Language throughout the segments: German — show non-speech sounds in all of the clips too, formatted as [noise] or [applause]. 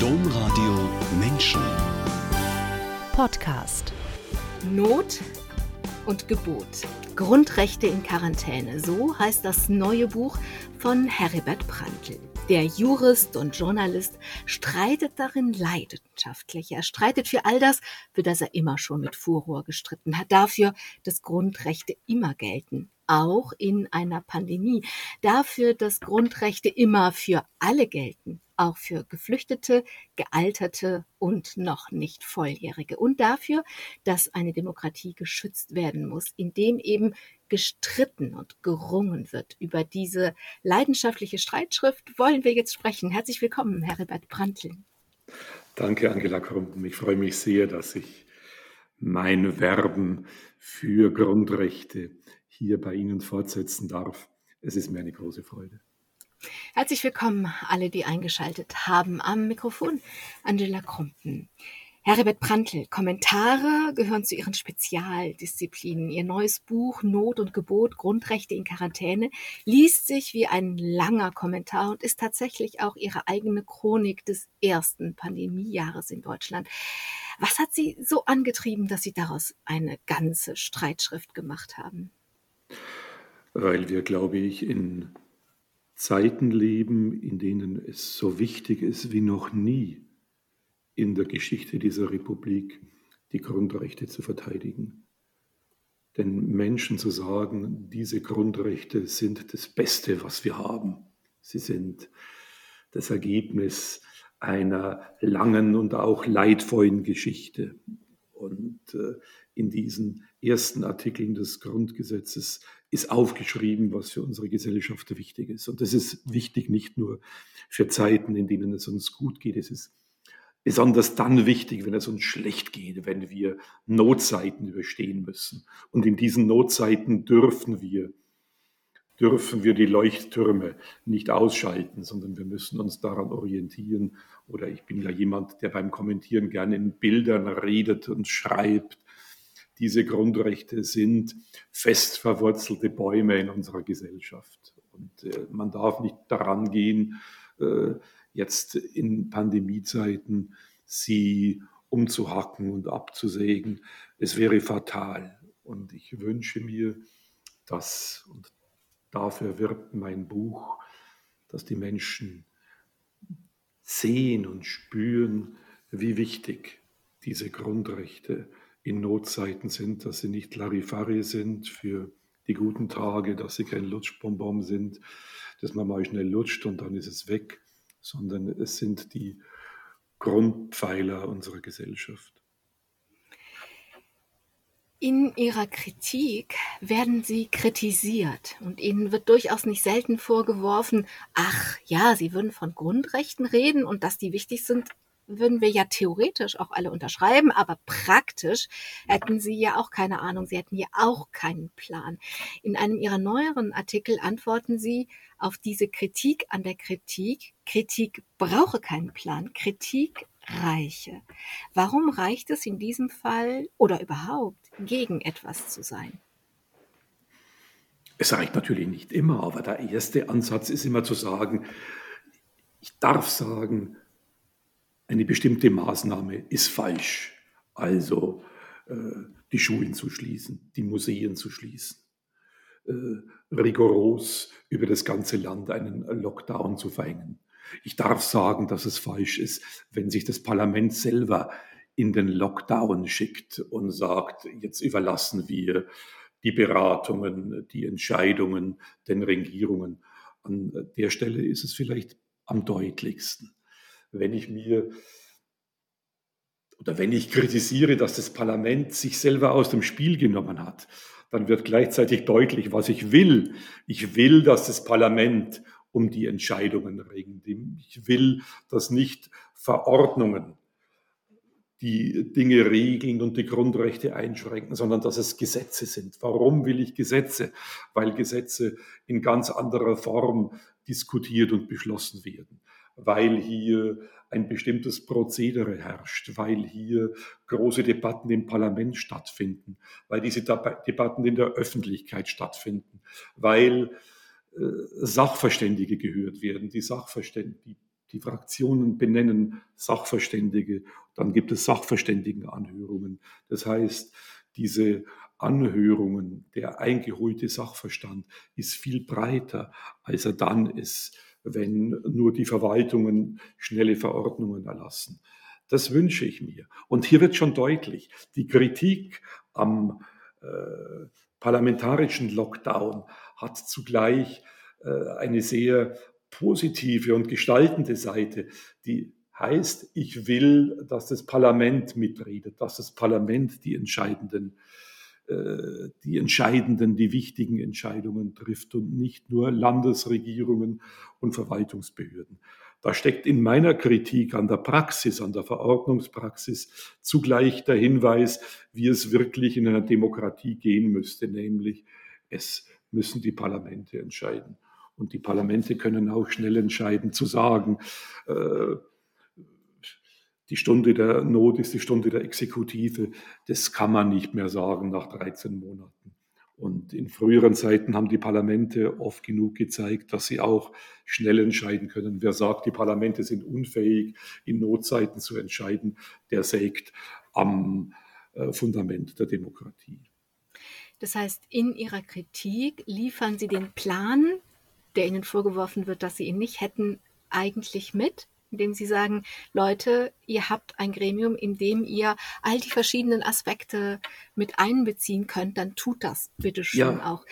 Domradio Menschen Podcast. Not und Gebot. Grundrechte in Quarantäne. So heißt das neue Buch von Heribert Prantl. Der Jurist und Journalist streitet darin leidenschaftlich. Er streitet für all das, für das er immer schon mit Furor gestritten hat. Dafür, dass Grundrechte immer gelten auch in einer Pandemie. Dafür, dass Grundrechte immer für alle gelten, auch für Geflüchtete, Gealterte und noch nicht Volljährige. Und dafür, dass eine Demokratie geschützt werden muss, indem eben gestritten und gerungen wird. Über diese leidenschaftliche Streitschrift wollen wir jetzt sprechen. Herzlich willkommen, Herbert Brandl. Danke, Angela Krumpen. Ich freue mich sehr, dass ich mein Werben für Grundrechte hier bei Ihnen fortsetzen darf. Es ist mir eine große Freude. Herzlich willkommen, alle, die eingeschaltet haben. Am Mikrofon Angela Krumpen. Herbert Prantl, Kommentare gehören zu Ihren Spezialdisziplinen. Ihr neues Buch Not und Gebot, Grundrechte in Quarantäne liest sich wie ein langer Kommentar und ist tatsächlich auch Ihre eigene Chronik des ersten Pandemiejahres in Deutschland. Was hat Sie so angetrieben, dass Sie daraus eine ganze Streitschrift gemacht haben? Weil wir, glaube ich, in Zeiten leben, in denen es so wichtig ist wie noch nie in der Geschichte dieser Republik, die Grundrechte zu verteidigen. Den Menschen zu sagen, diese Grundrechte sind das Beste, was wir haben. Sie sind das Ergebnis einer langen und auch leidvollen Geschichte. Und äh, in diesen ersten Artikeln des Grundgesetzes ist aufgeschrieben, was für unsere Gesellschaft wichtig ist. Und das ist wichtig nicht nur für Zeiten, in denen es uns gut geht. Es ist besonders dann wichtig, wenn es uns schlecht geht, wenn wir Notzeiten überstehen müssen. Und in diesen Notzeiten dürfen wir dürfen wir die Leuchttürme nicht ausschalten, sondern wir müssen uns daran orientieren. Oder ich bin ja jemand, der beim Kommentieren gerne in Bildern redet und schreibt. Diese Grundrechte sind fest verwurzelte Bäume in unserer Gesellschaft. Und äh, man darf nicht daran gehen, äh, jetzt in Pandemiezeiten sie umzuhacken und abzusägen. Es wäre fatal. Und ich wünsche mir, dass, und Dafür wirbt mein Buch, dass die Menschen sehen und spüren, wie wichtig diese Grundrechte in Notzeiten sind, dass sie nicht Larifari sind für die guten Tage, dass sie kein Lutschbonbon sind, dass man mal schnell lutscht und dann ist es weg, sondern es sind die Grundpfeiler unserer Gesellschaft. In Ihrer Kritik werden Sie kritisiert und Ihnen wird durchaus nicht selten vorgeworfen, ach ja, Sie würden von Grundrechten reden und dass die wichtig sind, würden wir ja theoretisch auch alle unterschreiben, aber praktisch hätten Sie ja auch keine Ahnung, Sie hätten ja auch keinen Plan. In einem Ihrer neueren Artikel antworten Sie auf diese Kritik an der Kritik, Kritik brauche keinen Plan, Kritik reiche. Warum reicht es in diesem Fall oder überhaupt gegen etwas zu sein? Es reicht natürlich nicht immer, aber der erste Ansatz ist immer zu sagen, ich darf sagen, eine bestimmte Maßnahme ist falsch. Also äh, die Schulen zu schließen, die Museen zu schließen, äh, rigoros über das ganze Land einen Lockdown zu verhängen. Ich darf sagen, dass es falsch ist, wenn sich das Parlament selber in den Lockdown schickt und sagt, jetzt überlassen wir die Beratungen, die Entscheidungen den Regierungen. An der Stelle ist es vielleicht am deutlichsten. Wenn ich mir oder wenn ich kritisiere, dass das Parlament sich selber aus dem Spiel genommen hat, dann wird gleichzeitig deutlich, was ich will. Ich will, dass das Parlament um die Entscheidungen ringen. Ich will, dass nicht Verordnungen die Dinge regeln und die Grundrechte einschränken, sondern dass es Gesetze sind. Warum will ich Gesetze? Weil Gesetze in ganz anderer Form diskutiert und beschlossen werden, weil hier ein bestimmtes Prozedere herrscht, weil hier große Debatten im Parlament stattfinden, weil diese Debatten in der Öffentlichkeit stattfinden, weil äh, Sachverständige gehört werden, die Sachverständigen, die Fraktionen benennen Sachverständige, dann gibt es Sachverständigenanhörungen. Das heißt, diese Anhörungen, der eingeholte Sachverstand ist viel breiter, als er dann ist, wenn nur die Verwaltungen schnelle Verordnungen erlassen. Das wünsche ich mir. Und hier wird schon deutlich, die Kritik am äh, parlamentarischen Lockdown hat zugleich äh, eine sehr positive und gestaltende Seite, die heißt, ich will, dass das Parlament mitredet, dass das Parlament die entscheidenden, die entscheidenden, die wichtigen Entscheidungen trifft und nicht nur Landesregierungen und Verwaltungsbehörden. Da steckt in meiner Kritik an der Praxis, an der Verordnungspraxis zugleich der Hinweis, wie es wirklich in einer Demokratie gehen müsste, nämlich es müssen die Parlamente entscheiden. Und die Parlamente können auch schnell entscheiden, zu sagen, äh, die Stunde der Not ist die Stunde der Exekutive. Das kann man nicht mehr sagen nach 13 Monaten. Und in früheren Zeiten haben die Parlamente oft genug gezeigt, dass sie auch schnell entscheiden können. Wer sagt, die Parlamente sind unfähig, in Notzeiten zu entscheiden, der sägt am äh, Fundament der Demokratie. Das heißt, in Ihrer Kritik liefern Sie den Plan, der Ihnen vorgeworfen wird, dass Sie ihn nicht hätten, eigentlich mit? Indem sie sagen, Leute, ihr habt ein Gremium, in dem ihr all die verschiedenen Aspekte mit einbeziehen könnt, dann tut das bitte schön ja. auch.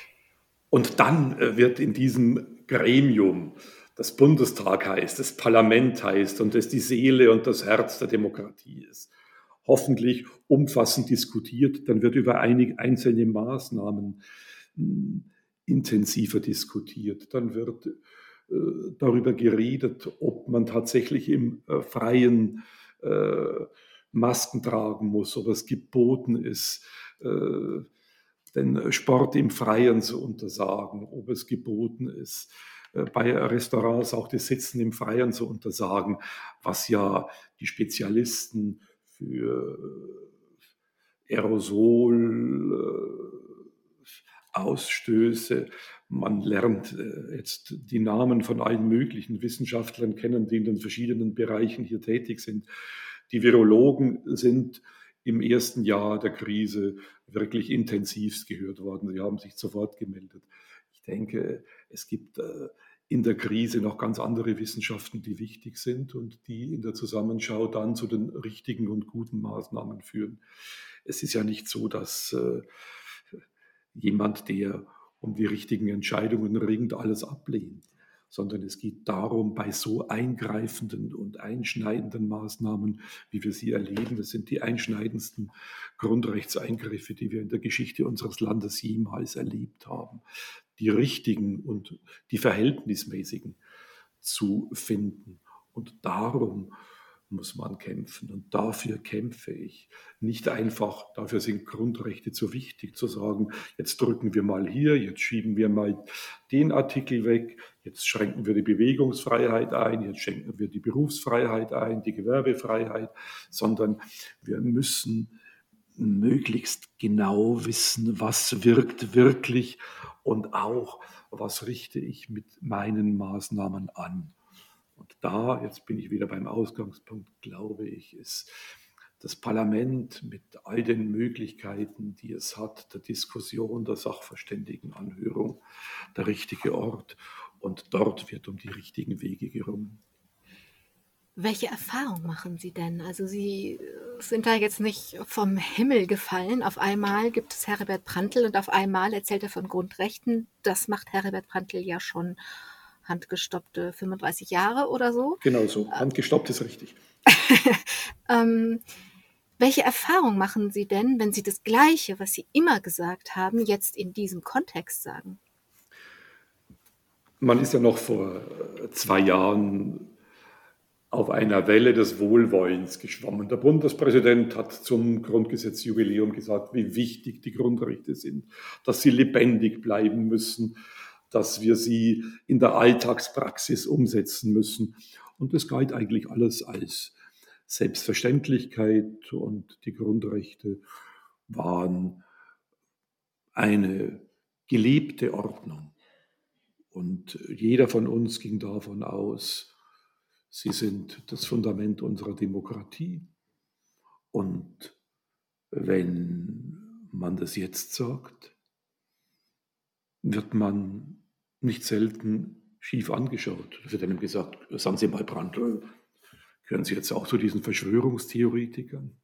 Und dann äh, wird in diesem Gremium, das Bundestag heißt, das Parlament heißt und das die Seele und das Herz der Demokratie ist, hoffentlich umfassend diskutiert. Dann wird über einige einzelne Maßnahmen hm, intensiver diskutiert. Dann wird darüber geredet, ob man tatsächlich im äh, freien äh, Masken tragen muss, ob es geboten ist, den Sport im Freien zu untersagen, ob es geboten ist, bei Restaurants auch das Sitzen im Freien zu untersagen, was ja die Spezialisten für Aerosol, Ausstöße. Man lernt äh, jetzt die Namen von allen möglichen Wissenschaftlern kennen, die in den verschiedenen Bereichen hier tätig sind. Die Virologen sind im ersten Jahr der Krise wirklich intensivst gehört worden. Sie haben sich sofort gemeldet. Ich denke, es gibt äh, in der Krise noch ganz andere Wissenschaften, die wichtig sind und die in der Zusammenschau dann zu den richtigen und guten Maßnahmen führen. Es ist ja nicht so, dass äh, jemand, der um die richtigen Entscheidungen ringt, alles ablehnt, sondern es geht darum, bei so eingreifenden und einschneidenden Maßnahmen, wie wir sie erleben, das sind die einschneidendsten Grundrechtseingriffe, die wir in der Geschichte unseres Landes jemals erlebt haben, die richtigen und die verhältnismäßigen zu finden. Und darum muss man kämpfen. Und dafür kämpfe ich. Nicht einfach, dafür sind Grundrechte zu wichtig, zu sagen, jetzt drücken wir mal hier, jetzt schieben wir mal den Artikel weg, jetzt schränken wir die Bewegungsfreiheit ein, jetzt schränken wir die Berufsfreiheit ein, die Gewerbefreiheit, sondern wir müssen möglichst genau wissen, was wirkt wirklich und auch, was richte ich mit meinen Maßnahmen an. Und da, jetzt bin ich wieder beim Ausgangspunkt, glaube ich, ist das Parlament mit all den Möglichkeiten, die es hat, der Diskussion, der Sachverständigenanhörung, der richtige Ort. Und dort wird um die richtigen Wege gerungen. Welche Erfahrung machen Sie denn? Also Sie sind da jetzt nicht vom Himmel gefallen. Auf einmal gibt es Herbert Prantl und auf einmal erzählt er von Grundrechten. Das macht Herbert Prantl ja schon handgestoppte 35 Jahre oder so. Genau so, handgestoppt ist richtig. [laughs] ähm, welche Erfahrung machen Sie denn, wenn Sie das Gleiche, was Sie immer gesagt haben, jetzt in diesem Kontext sagen? Man ist ja noch vor zwei Jahren auf einer Welle des Wohlwollens geschwommen. Der Bundespräsident hat zum Grundgesetzjubiläum gesagt, wie wichtig die Grundrechte sind, dass sie lebendig bleiben müssen, dass wir sie in der Alltagspraxis umsetzen müssen. Und das galt eigentlich alles als Selbstverständlichkeit und die Grundrechte waren eine gelebte Ordnung. Und jeder von uns ging davon aus, Sie sind das Fundament unserer Demokratie. Und wenn man das jetzt sagt, wird man nicht selten schief angeschaut. Da wird einem gesagt, sagen Sie mal, Brandl, gehören Sie jetzt auch zu diesen Verschwörungstheoretikern?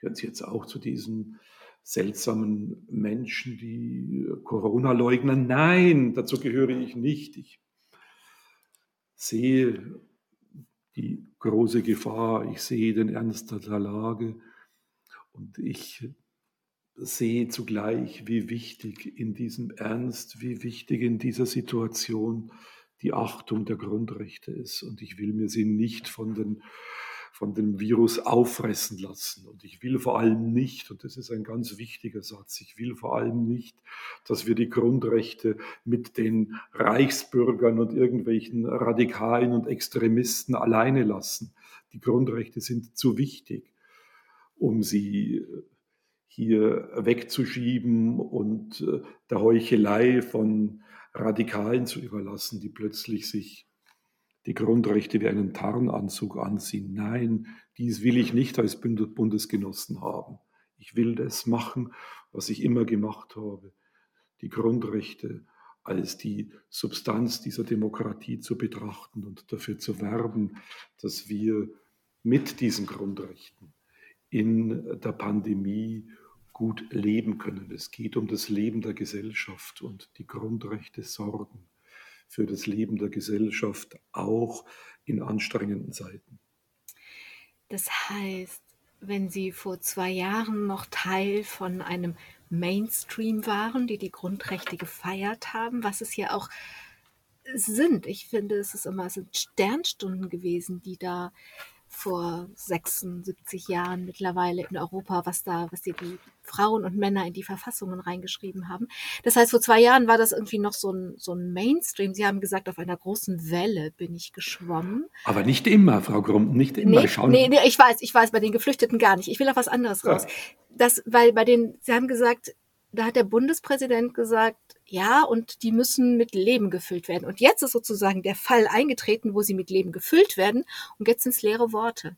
Gehören Sie jetzt auch zu diesen seltsamen Menschen, die Corona leugnen? Nein, dazu gehöre ich nicht. Ich sehe die große Gefahr, ich sehe den Ernst der Lage und ich sehe zugleich, wie wichtig in diesem Ernst, wie wichtig in dieser Situation die Achtung der Grundrechte ist. Und ich will mir sie nicht von, den, von dem Virus auffressen lassen. Und ich will vor allem nicht, und das ist ein ganz wichtiger Satz, ich will vor allem nicht, dass wir die Grundrechte mit den Reichsbürgern und irgendwelchen Radikalen und Extremisten alleine lassen. Die Grundrechte sind zu wichtig, um sie hier wegzuschieben und äh, der Heuchelei von Radikalen zu überlassen, die plötzlich sich die Grundrechte wie einen Tarnanzug anziehen. Nein, dies will ich nicht als Bundesgenossen haben. Ich will das machen, was ich immer gemacht habe, die Grundrechte als die Substanz dieser Demokratie zu betrachten und dafür zu werben, dass wir mit diesen Grundrechten in der Pandemie gut leben können. Es geht um das Leben der Gesellschaft und die Grundrechte sorgen für das Leben der Gesellschaft auch in anstrengenden Zeiten. Das heißt, wenn Sie vor zwei Jahren noch Teil von einem Mainstream waren, die die Grundrechte gefeiert haben, was es ja auch sind. Ich finde, es ist immer es sind Sternstunden gewesen, die da vor 76 Jahren mittlerweile in Europa, was da, was die, die Frauen und Männer in die Verfassungen reingeschrieben haben. Das heißt, vor zwei Jahren war das irgendwie noch so ein, so ein Mainstream. Sie haben gesagt, auf einer großen Welle bin ich geschwommen. Aber nicht immer, Frau Grumm, nicht immer. Nee, Schauen. nee, nee, ich weiß, ich weiß, bei den Geflüchteten gar nicht. Ich will auf was anderes raus. Ja. Das, weil bei den, Sie haben gesagt, da hat der Bundespräsident gesagt, ja, und die müssen mit Leben gefüllt werden. Und jetzt ist sozusagen der Fall eingetreten, wo sie mit Leben gefüllt werden. Und jetzt sind es leere Worte.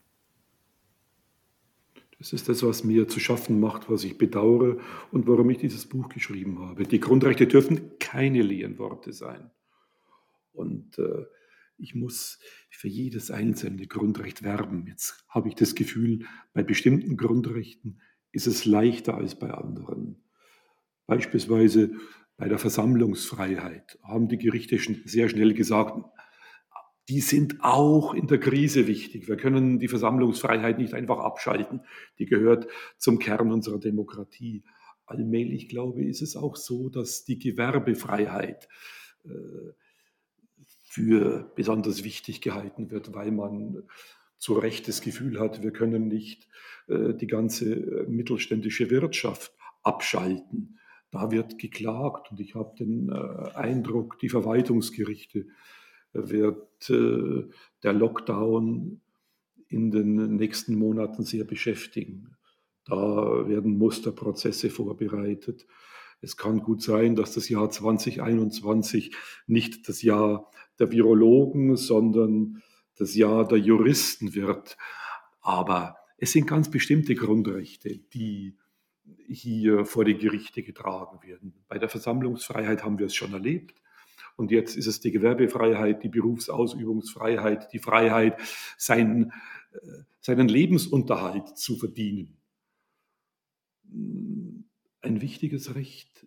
Das ist das, was mir zu schaffen macht, was ich bedauere und warum ich dieses Buch geschrieben habe. Die Grundrechte dürfen keine leeren Worte sein. Und äh, ich muss für jedes einzelne Grundrecht werben. Jetzt habe ich das Gefühl, bei bestimmten Grundrechten ist es leichter als bei anderen. Beispielsweise bei der Versammlungsfreiheit haben die Gerichte sehr schnell gesagt, die sind auch in der Krise wichtig. Wir können die Versammlungsfreiheit nicht einfach abschalten. Die gehört zum Kern unserer Demokratie. Allmählich, glaube ich, ist es auch so, dass die Gewerbefreiheit äh, für besonders wichtig gehalten wird, weil man zu Recht das Gefühl hat, wir können nicht äh, die ganze äh, mittelständische Wirtschaft abschalten. Da wird geklagt und ich habe den äh, Eindruck, die Verwaltungsgerichte äh, wird äh, der Lockdown in den nächsten Monaten sehr beschäftigen. Da werden Musterprozesse vorbereitet. Es kann gut sein, dass das Jahr 2021 nicht das Jahr der Virologen, sondern das Jahr der Juristen wird. Aber es sind ganz bestimmte Grundrechte, die hier vor die Gerichte getragen werden. Bei der Versammlungsfreiheit haben wir es schon erlebt. Und jetzt ist es die Gewerbefreiheit, die Berufsausübungsfreiheit, die Freiheit, seinen, äh, seinen Lebensunterhalt zu verdienen. Ein wichtiges Recht.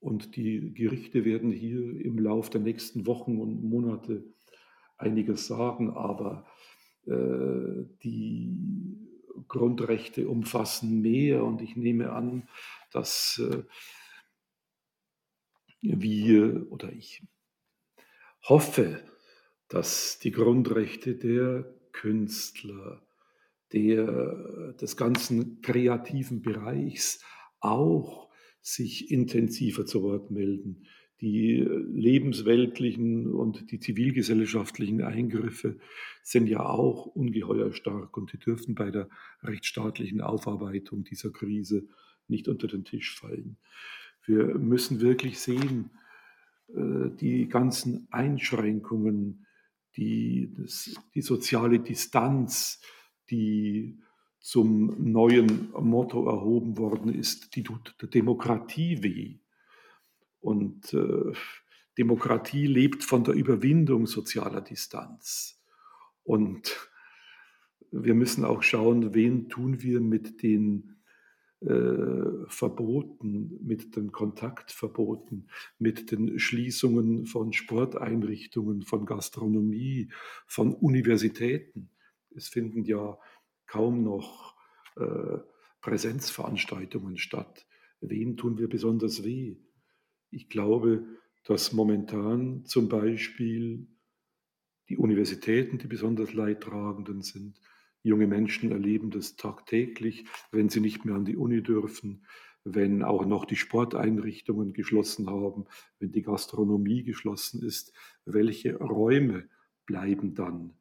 Und die Gerichte werden hier im Lauf der nächsten Wochen und Monate einiges sagen, aber äh, die Grundrechte umfassen mehr. Und ich nehme an, dass äh, wir oder ich hoffe, dass die Grundrechte der Künstler, der, des ganzen kreativen Bereichs auch sich intensiver zu Wort melden, die lebensweltlichen und die zivilgesellschaftlichen Eingriffe sind ja auch ungeheuer stark und die dürfen bei der rechtsstaatlichen Aufarbeitung dieser Krise nicht unter den Tisch fallen. Wir müssen wirklich sehen, äh, die ganzen Einschränkungen, die, das, die soziale Distanz, die zum neuen Motto erhoben worden ist, die tut der Demokratie weh. Und äh, Demokratie lebt von der Überwindung sozialer Distanz. Und wir müssen auch schauen, wen tun wir mit den äh, Verboten, mit den Kontaktverboten, mit den Schließungen von Sporteinrichtungen, von Gastronomie, von Universitäten. Es finden ja kaum noch äh, Präsenzveranstaltungen statt. Wen tun wir besonders weh? Ich glaube, dass momentan zum Beispiel die Universitäten die besonders Leidtragenden sind. Junge Menschen erleben das tagtäglich, wenn sie nicht mehr an die Uni dürfen, wenn auch noch die Sporteinrichtungen geschlossen haben, wenn die Gastronomie geschlossen ist. Welche Räume bleiben dann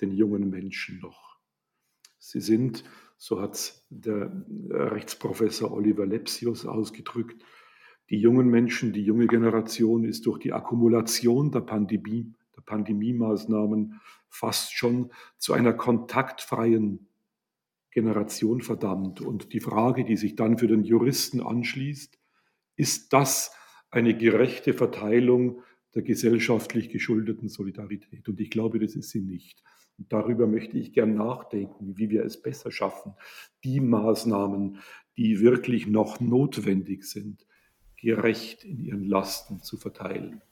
den jungen Menschen noch? Sie sind, so hat der Rechtsprofessor Oliver Lepsius ausgedrückt, die jungen Menschen, die junge Generation ist durch die Akkumulation der Pandemie, der Pandemiemaßnahmen fast schon zu einer kontaktfreien Generation verdammt. Und die Frage, die sich dann für den Juristen anschließt, ist das eine gerechte Verteilung der gesellschaftlich geschuldeten Solidarität? Und ich glaube, das ist sie nicht. Und darüber möchte ich gern nachdenken, wie wir es besser schaffen, die Maßnahmen, die wirklich noch notwendig sind, gerecht in ihren Lasten zu verteilen.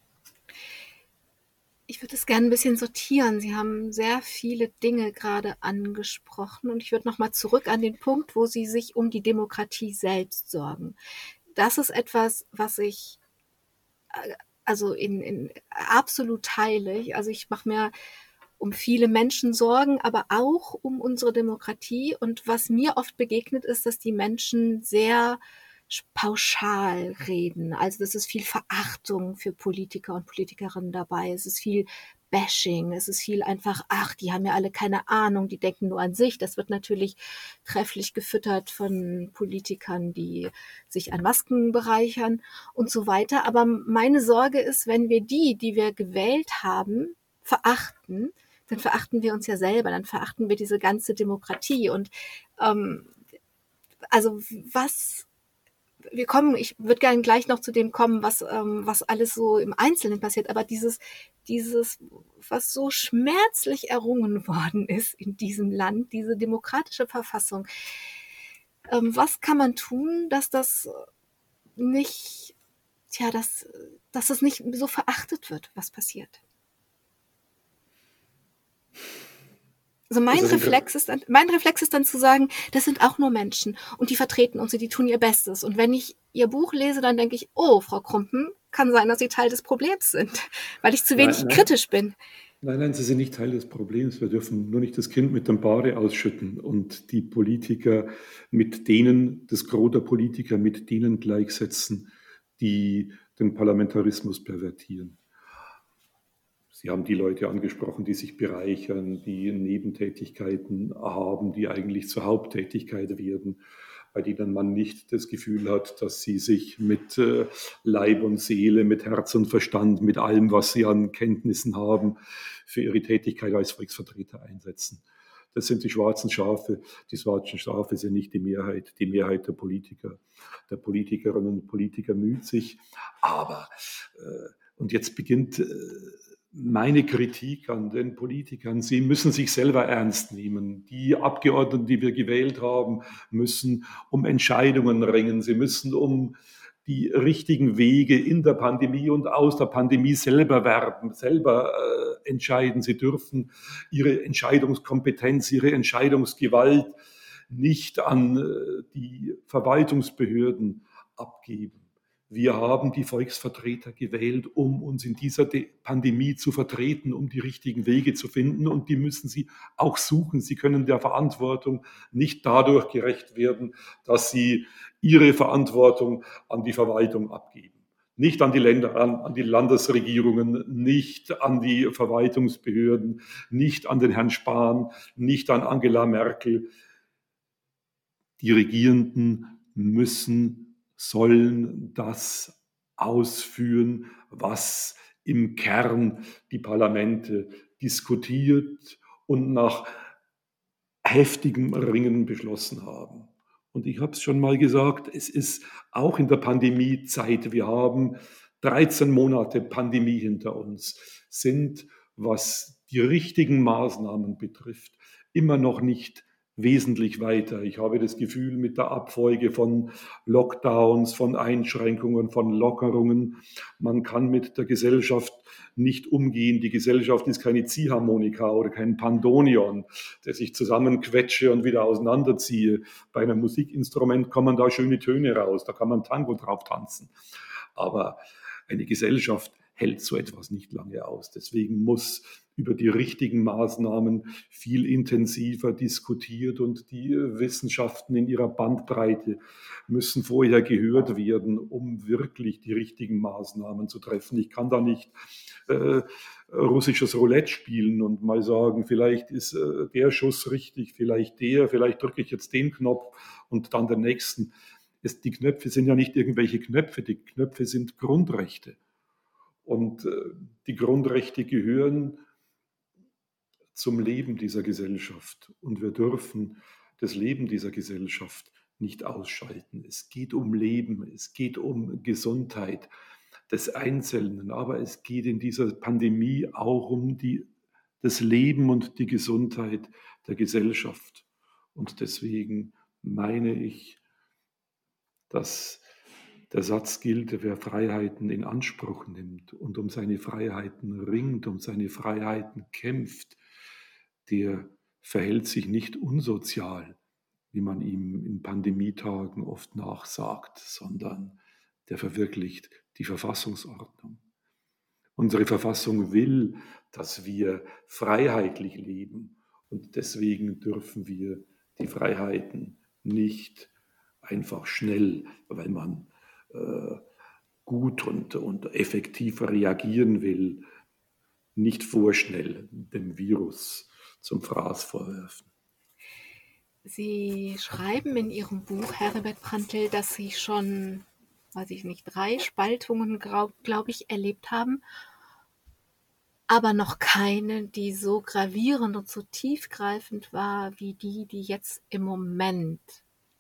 Ich würde es gerne ein bisschen sortieren. Sie haben sehr viele Dinge gerade angesprochen und ich würde nochmal zurück an den Punkt, wo Sie sich um die Demokratie selbst sorgen. Das ist etwas, was ich äh, also in, in absolut teile. Also ich mache mir um viele Menschen sorgen, aber auch um unsere Demokratie. Und was mir oft begegnet ist, dass die Menschen sehr pauschal reden. Also es ist viel Verachtung für Politiker und Politikerinnen dabei. Es ist viel Bashing. Es ist viel einfach, ach, die haben ja alle keine Ahnung, die denken nur an sich. Das wird natürlich trefflich gefüttert von Politikern, die sich an Masken bereichern und so weiter. Aber meine Sorge ist, wenn wir die, die wir gewählt haben, verachten, dann verachten wir uns ja selber, dann verachten wir diese ganze Demokratie. Und ähm, also was wir kommen, ich würde gerne gleich noch zu dem kommen, was, ähm, was alles so im Einzelnen passiert, aber dieses, dieses, was so schmerzlich errungen [laughs] worden ist in diesem Land, diese demokratische Verfassung, ähm, was kann man tun, dass das nicht, tja, dass, dass das nicht so verachtet wird, was passiert? Also mein also Reflex ist dann, mein Reflex ist dann zu sagen, das sind auch nur Menschen und die vertreten uns und die tun ihr Bestes. Und wenn ich ihr Buch lese, dann denke ich, oh, Frau Krumpen, kann sein, dass sie Teil des Problems sind, [laughs] weil ich zu wenig nein, nein. kritisch bin. Nein, nein, sie sind nicht Teil des Problems. Wir dürfen nur nicht das Kind mit dem Bade ausschütten und die Politiker mit denen, das Gros der Politiker mit denen gleichsetzen, die den Parlamentarismus pervertieren. Sie haben die Leute angesprochen, die sich bereichern, die Nebentätigkeiten haben, die eigentlich zur Haupttätigkeit werden, bei denen man nicht das Gefühl hat, dass sie sich mit äh, Leib und Seele, mit Herz und Verstand, mit allem, was sie an Kenntnissen haben, für ihre Tätigkeit als Volksvertreter einsetzen. Das sind die schwarzen Schafe. Die schwarzen Schafe sind nicht die Mehrheit, die Mehrheit der Politiker, der Politikerinnen und Politiker müht sich. Aber, äh, und jetzt beginnt äh, meine Kritik an den Politikern, sie müssen sich selber ernst nehmen. Die Abgeordneten, die wir gewählt haben, müssen um Entscheidungen ringen. Sie müssen um die richtigen Wege in der Pandemie und aus der Pandemie selber werben, selber äh, entscheiden. Sie dürfen ihre Entscheidungskompetenz, ihre Entscheidungsgewalt nicht an äh, die Verwaltungsbehörden abgeben. Wir haben die Volksvertreter gewählt, um uns in dieser Pandemie zu vertreten, um die richtigen Wege zu finden. Und die müssen sie auch suchen. Sie können der Verantwortung nicht dadurch gerecht werden, dass sie ihre Verantwortung an die Verwaltung abgeben. Nicht an die Länder, an, an die Landesregierungen, nicht an die Verwaltungsbehörden, nicht an den Herrn Spahn, nicht an Angela Merkel. Die Regierenden müssen sollen das ausführen, was im Kern die Parlamente, diskutiert und nach heftigem Ringen beschlossen haben. Und ich habe es schon mal gesagt, es ist auch in der Pandemiezeit, wir haben 13 Monate Pandemie hinter uns, sind, was die richtigen Maßnahmen betrifft, immer noch nicht wesentlich weiter. Ich habe das Gefühl, mit der Abfolge von Lockdowns, von Einschränkungen, von Lockerungen, man kann mit der Gesellschaft nicht umgehen. Die Gesellschaft ist keine Ziehharmonika oder kein Pandonion, der sich zusammenquetsche und wieder auseinanderziehe. Bei einem Musikinstrument kommen da schöne Töne raus, da kann man Tango drauf tanzen. Aber eine Gesellschaft hält so etwas nicht lange aus. Deswegen muss über die richtigen Maßnahmen viel intensiver diskutiert und die Wissenschaften in ihrer Bandbreite müssen vorher gehört werden, um wirklich die richtigen Maßnahmen zu treffen. Ich kann da nicht äh, russisches Roulette spielen und mal sagen, vielleicht ist äh, der Schuss richtig, vielleicht der, vielleicht drücke ich jetzt den Knopf und dann den nächsten. Es, die Knöpfe sind ja nicht irgendwelche Knöpfe, die Knöpfe sind Grundrechte. Und äh, die Grundrechte gehören zum Leben dieser Gesellschaft. Und wir dürfen das Leben dieser Gesellschaft nicht ausschalten. Es geht um Leben, es geht um Gesundheit des Einzelnen, aber es geht in dieser Pandemie auch um die, das Leben und die Gesundheit der Gesellschaft. Und deswegen meine ich, dass der Satz gilt, wer Freiheiten in Anspruch nimmt und um seine Freiheiten ringt, um seine Freiheiten kämpft, der verhält sich nicht unsozial, wie man ihm in Pandemietagen oft nachsagt, sondern der verwirklicht die Verfassungsordnung. Unsere Verfassung will, dass wir freiheitlich leben und deswegen dürfen wir die Freiheiten nicht einfach schnell, weil man äh, gut und, und effektiv reagieren will, nicht vorschnell dem Virus zum Fraß vorwerfen. Sie schreiben in Ihrem Buch, Herbert Prantl, dass Sie schon, weiß ich nicht, drei Spaltungen, glaube ich, erlebt haben, aber noch keine, die so gravierend und so tiefgreifend war wie die, die jetzt im Moment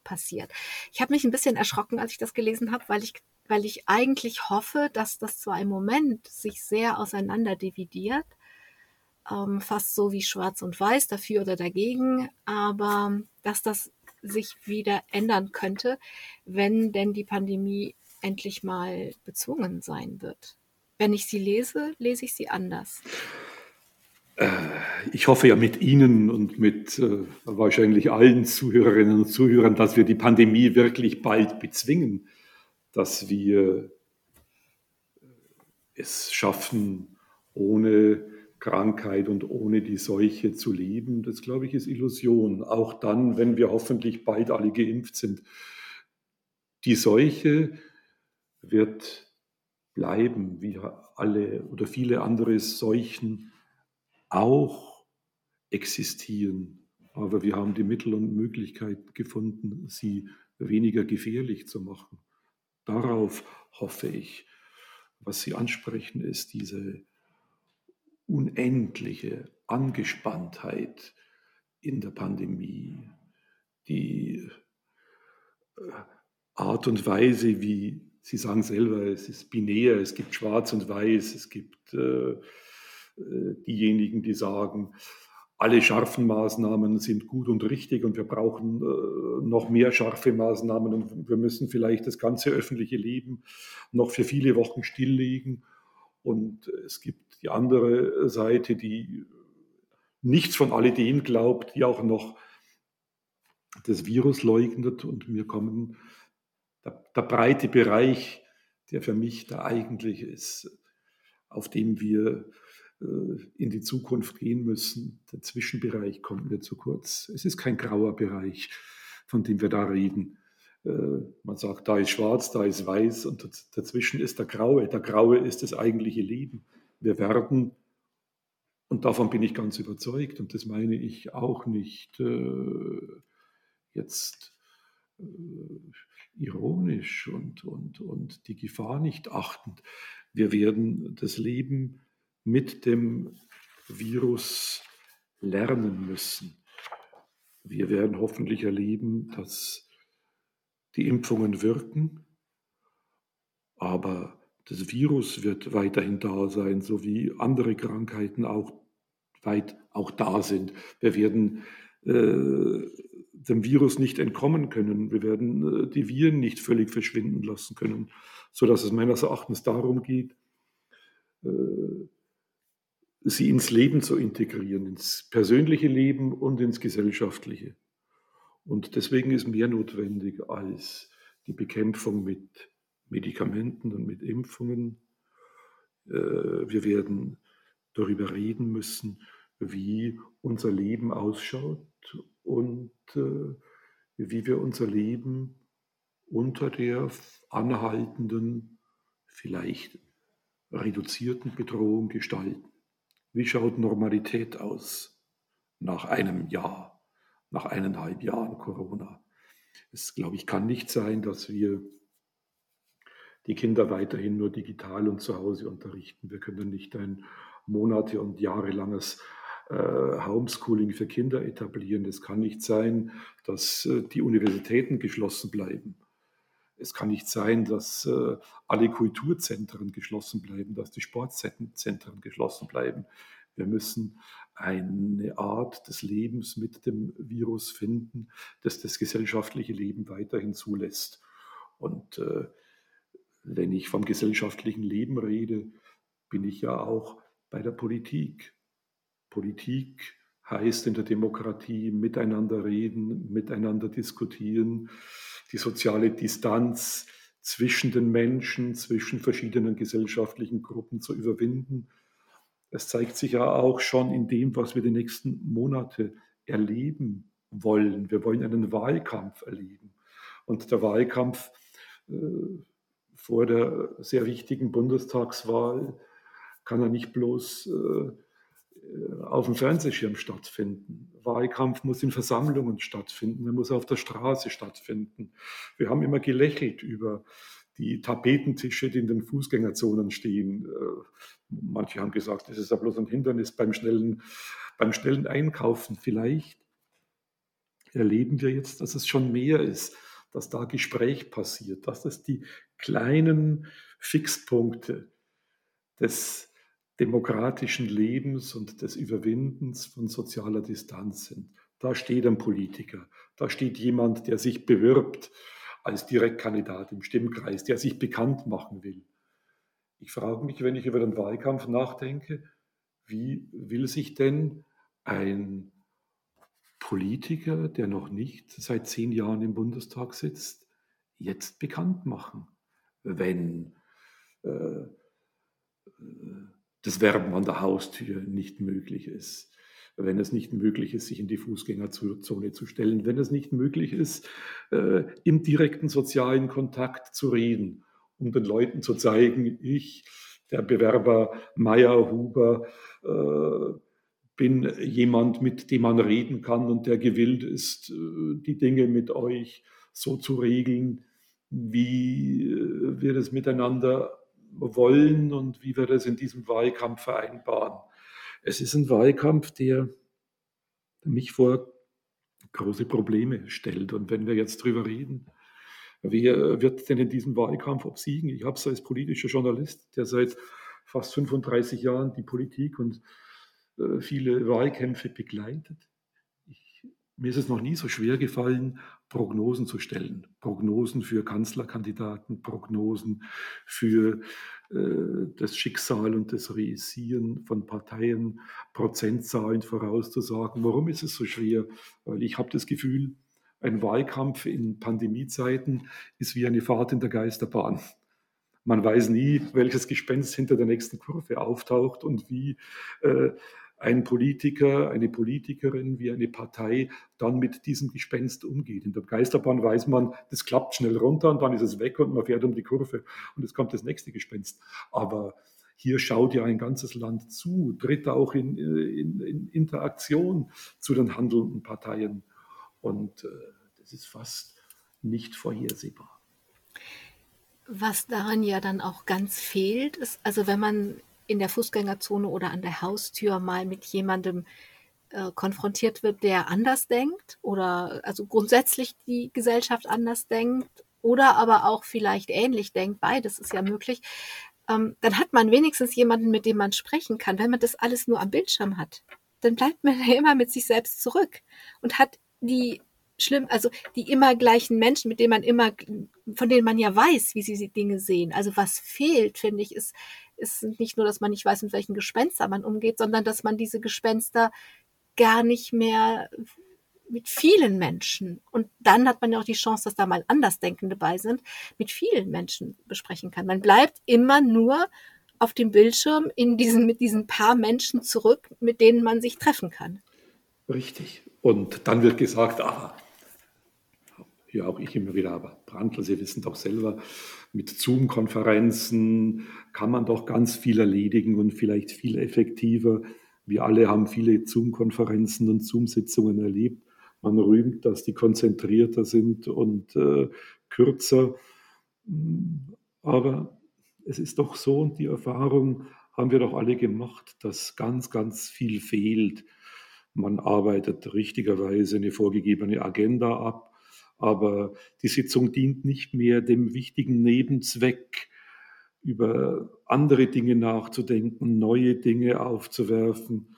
passiert. Ich habe mich ein bisschen erschrocken, als ich das gelesen habe, weil ich, weil ich eigentlich hoffe, dass das zwar im Moment sich sehr auseinander dividiert, ähm, fast so wie Schwarz und Weiß, dafür oder dagegen, aber dass das sich wieder ändern könnte, wenn denn die Pandemie endlich mal bezwungen sein wird. Wenn ich sie lese, lese ich sie anders. Äh, ich hoffe ja mit Ihnen und mit äh, wahrscheinlich allen Zuhörerinnen und Zuhörern, dass wir die Pandemie wirklich bald bezwingen, dass wir es schaffen, ohne Krankheit und ohne die Seuche zu leben, das glaube ich ist Illusion. Auch dann, wenn wir hoffentlich bald alle geimpft sind. Die Seuche wird bleiben, wie alle oder viele andere Seuchen auch existieren. Aber wir haben die Mittel und Möglichkeit gefunden, sie weniger gefährlich zu machen. Darauf hoffe ich. Was Sie ansprechen, ist diese unendliche Angespanntheit in der Pandemie, die äh, Art und Weise, wie Sie sagen selber, es ist binär, es gibt Schwarz und Weiß, es gibt äh, äh, diejenigen, die sagen, alle scharfen Maßnahmen sind gut und richtig und wir brauchen äh, noch mehr scharfe Maßnahmen und wir müssen vielleicht das ganze öffentliche Leben noch für viele Wochen stilllegen. Und es gibt die andere Seite, die nichts von alledem glaubt, die auch noch das Virus leugnet. Und mir kommen der, der breite Bereich, der für mich der eigentliche ist, auf dem wir äh, in die Zukunft gehen müssen. Der Zwischenbereich kommt mir zu kurz. Es ist kein grauer Bereich, von dem wir da reden. Äh, man sagt, da ist schwarz, da ist weiß und dazwischen ist der Graue. Der Graue ist das eigentliche Leben. Wir werden, und davon bin ich ganz überzeugt, und das meine ich auch nicht äh, jetzt äh, ironisch und, und, und die Gefahr nicht achtend, wir werden das Leben mit dem Virus lernen müssen. Wir werden hoffentlich erleben, dass die Impfungen wirken, aber das Virus wird weiterhin da sein, so wie andere Krankheiten auch weit auch da sind. Wir werden äh, dem Virus nicht entkommen können. Wir werden äh, die Viren nicht völlig verschwinden lassen können, sodass es meines Erachtens darum geht, äh, sie ins Leben zu integrieren, ins persönliche Leben und ins gesellschaftliche. Und deswegen ist mehr notwendig als die Bekämpfung mit Medikamenten und mit Impfungen. Äh, wir werden darüber reden müssen, wie unser Leben ausschaut und äh, wie wir unser Leben unter der anhaltenden, vielleicht reduzierten Bedrohung gestalten. Wie schaut Normalität aus nach einem Jahr, nach eineinhalb Jahren Corona? Es, glaube ich, kann nicht sein, dass wir die Kinder weiterhin nur digital und zu Hause unterrichten. Wir können nicht ein monate- und jahrelanges äh, Homeschooling für Kinder etablieren. Es kann nicht sein, dass äh, die Universitäten geschlossen bleiben. Es kann nicht sein, dass äh, alle Kulturzentren geschlossen bleiben, dass die Sportzentren geschlossen bleiben. Wir müssen eine Art des Lebens mit dem Virus finden, das das gesellschaftliche Leben weiterhin zulässt. Und äh, wenn ich vom gesellschaftlichen Leben rede, bin ich ja auch bei der Politik. Politik heißt in der Demokratie miteinander reden, miteinander diskutieren, die soziale Distanz zwischen den Menschen, zwischen verschiedenen gesellschaftlichen Gruppen zu überwinden. Es zeigt sich ja auch schon in dem, was wir die nächsten Monate erleben wollen. Wir wollen einen Wahlkampf erleben. Und der Wahlkampf äh, vor der sehr wichtigen Bundestagswahl kann er nicht bloß äh, auf dem Fernsehschirm stattfinden. Wahlkampf muss in Versammlungen stattfinden, er muss auf der Straße stattfinden. Wir haben immer gelächelt über die Tapetentische, die in den Fußgängerzonen stehen. Manche haben gesagt, das ist ja bloß ein Hindernis beim schnellen, beim schnellen Einkaufen. Vielleicht erleben wir jetzt, dass es schon mehr ist, dass da Gespräch passiert, dass es die kleinen Fixpunkte des demokratischen Lebens und des Überwindens von sozialer Distanz sind. Da steht ein Politiker, da steht jemand, der sich bewirbt als Direktkandidat im Stimmkreis, der sich bekannt machen will. Ich frage mich, wenn ich über den Wahlkampf nachdenke, wie will sich denn ein Politiker, der noch nicht seit zehn Jahren im Bundestag sitzt, jetzt bekannt machen, wenn äh, äh das Werben an der Haustür nicht möglich ist, wenn es nicht möglich ist, sich in die Fußgängerzone zu stellen, wenn es nicht möglich ist, äh, im direkten sozialen Kontakt zu reden, um den Leuten zu zeigen, ich, der Bewerber Meier Huber, äh, bin jemand, mit dem man reden kann und der gewillt ist, äh, die Dinge mit euch so zu regeln, wie wir es miteinander wollen und wie wir das in diesem Wahlkampf vereinbaren. Es ist ein Wahlkampf, der mich vor große Probleme stellt. Und wenn wir jetzt darüber reden, wer wird denn in diesem Wahlkampf obsiegen? Ich habe es als politischer Journalist, der seit fast 35 Jahren die Politik und äh, viele Wahlkämpfe begleitet. Ich, mir ist es noch nie so schwer gefallen, Prognosen zu stellen. Prognosen für Kanzlerkandidaten, Prognosen für äh, das Schicksal und das Reisieren von Parteien, Prozentzahlen vorauszusagen. Warum ist es so schwer? Weil ich habe das Gefühl, ein Wahlkampf in Pandemiezeiten ist wie eine Fahrt in der Geisterbahn. Man weiß nie, welches Gespenst hinter der nächsten Kurve auftaucht und wie äh, ein Politiker, eine Politikerin, wie eine Partei dann mit diesem Gespenst umgeht. In der Geisterbahn weiß man, das klappt schnell runter und dann ist es weg und man fährt um die Kurve und es kommt das nächste Gespenst. Aber hier schaut ja ein ganzes Land zu, tritt auch in, in, in Interaktion zu den handelnden Parteien. Und äh, das ist fast nicht vorhersehbar. Was daran ja dann auch ganz fehlt, ist, also wenn man in der Fußgängerzone oder an der Haustür mal mit jemandem äh, konfrontiert wird, der anders denkt oder also grundsätzlich die Gesellschaft anders denkt oder aber auch vielleicht ähnlich denkt, beides ist ja möglich, ähm, dann hat man wenigstens jemanden, mit dem man sprechen kann. Wenn man das alles nur am Bildschirm hat, dann bleibt man [laughs] ja immer mit sich selbst zurück und hat die schlimm, also die immer gleichen Menschen, mit denen man immer, von denen man ja weiß, wie sie die Dinge sehen. Also was fehlt, finde ich, ist, ist nicht nur, dass man nicht weiß, mit welchen Gespenster man umgeht, sondern dass man diese Gespenster gar nicht mehr mit vielen Menschen und dann hat man ja auch die Chance, dass da mal Andersdenkende bei sind, mit vielen Menschen besprechen kann. Man bleibt immer nur auf dem Bildschirm in diesen, mit diesen paar Menschen zurück, mit denen man sich treffen kann. Richtig. Und dann wird gesagt, ah, ja auch ich immer wieder, aber Brandl, Sie wissen doch selber, mit Zoom-Konferenzen kann man doch ganz viel erledigen und vielleicht viel effektiver. Wir alle haben viele Zoom-Konferenzen und Zoom-Sitzungen erlebt. Man rühmt, dass die konzentrierter sind und äh, kürzer. Aber es ist doch so, und die Erfahrung haben wir doch alle gemacht, dass ganz, ganz viel fehlt. Man arbeitet richtigerweise eine vorgegebene Agenda ab, aber die Sitzung dient nicht mehr dem wichtigen Nebenzweck, über andere Dinge nachzudenken, neue Dinge aufzuwerfen,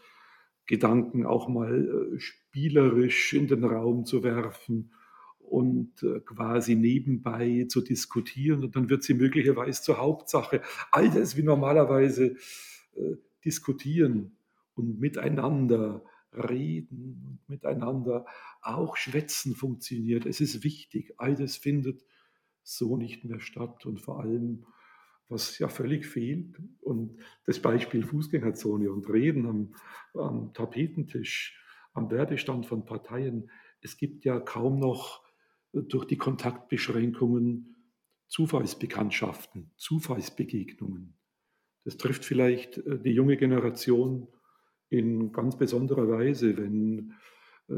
Gedanken auch mal äh, spielerisch in den Raum zu werfen und äh, quasi nebenbei zu diskutieren. Und dann wird sie möglicherweise zur Hauptsache. All das wie normalerweise äh, diskutieren und miteinander reden und miteinander auch schwätzen funktioniert. Es ist wichtig. All das findet so nicht mehr statt und vor allem was ja völlig fehlt. Und das Beispiel Fußgängerzone und Reden am, am Tapetentisch, am Werdestand von Parteien, es gibt ja kaum noch äh, durch die Kontaktbeschränkungen Zufallsbekanntschaften, Zufallsbegegnungen. Das trifft vielleicht äh, die junge Generation in ganz besonderer Weise, wenn äh,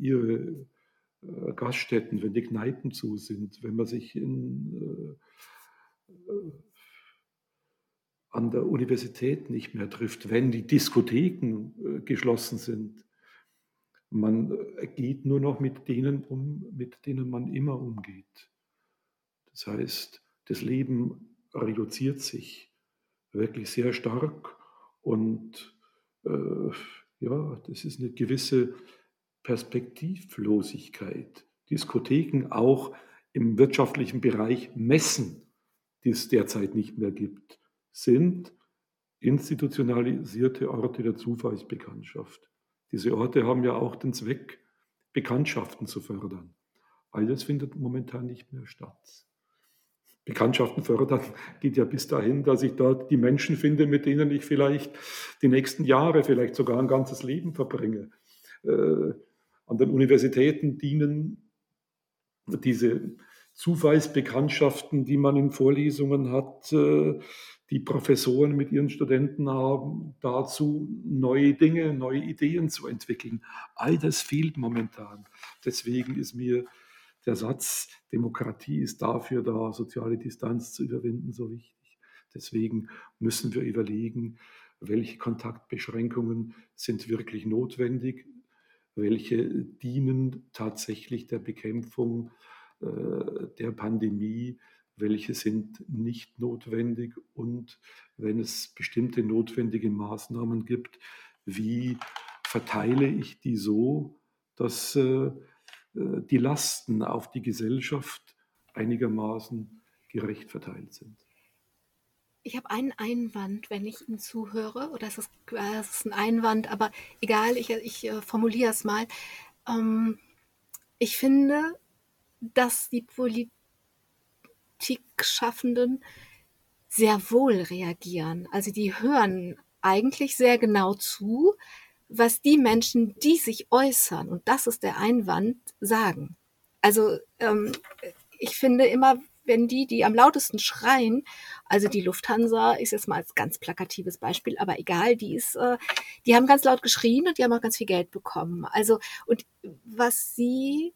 ihre äh, Gaststätten, wenn die Kneipen zu sind, wenn man sich in äh, an der Universität nicht mehr trifft, wenn die Diskotheken äh, geschlossen sind. Man äh, geht nur noch mit denen um, mit denen man immer umgeht. Das heißt, das Leben reduziert sich wirklich sehr stark und ja, das ist eine gewisse Perspektivlosigkeit. Diskotheken auch im wirtschaftlichen Bereich messen, die es derzeit nicht mehr gibt sind institutionalisierte Orte der Zufallsbekanntschaft. Diese Orte haben ja auch den Zweck, Bekanntschaften zu fördern. All das findet momentan nicht mehr statt. Bekanntschaften fördern geht ja bis dahin, dass ich dort die Menschen finde, mit denen ich vielleicht die nächsten Jahre, vielleicht sogar ein ganzes Leben verbringe. Äh, an den Universitäten dienen diese Zufallsbekanntschaften, die man in Vorlesungen hat, äh, die Professoren mit ihren Studenten haben, dazu neue Dinge, neue Ideen zu entwickeln. All das fehlt momentan. Deswegen ist mir der Satz, Demokratie ist dafür da, soziale Distanz zu überwinden, so wichtig. Deswegen müssen wir überlegen, welche Kontaktbeschränkungen sind wirklich notwendig, welche dienen tatsächlich der Bekämpfung äh, der Pandemie, welche sind nicht notwendig und wenn es bestimmte notwendige Maßnahmen gibt, wie verteile ich die so, dass äh, die Lasten auf die Gesellschaft einigermaßen gerecht verteilt sind. Ich habe einen Einwand, wenn ich Ihnen zuhöre, oder es ist, es ist ein Einwand, aber egal, ich, ich äh, formuliere es mal. Ähm, ich finde, dass die Politik Politikschaffenden sehr wohl reagieren. Also die hören eigentlich sehr genau zu, was die Menschen, die sich äußern, und das ist der Einwand, sagen. Also ähm, ich finde immer, wenn die, die am lautesten schreien, also die Lufthansa ist jetzt mal als ganz plakatives Beispiel, aber egal, die ist, äh, die haben ganz laut geschrien und die haben auch ganz viel Geld bekommen. Also und was sie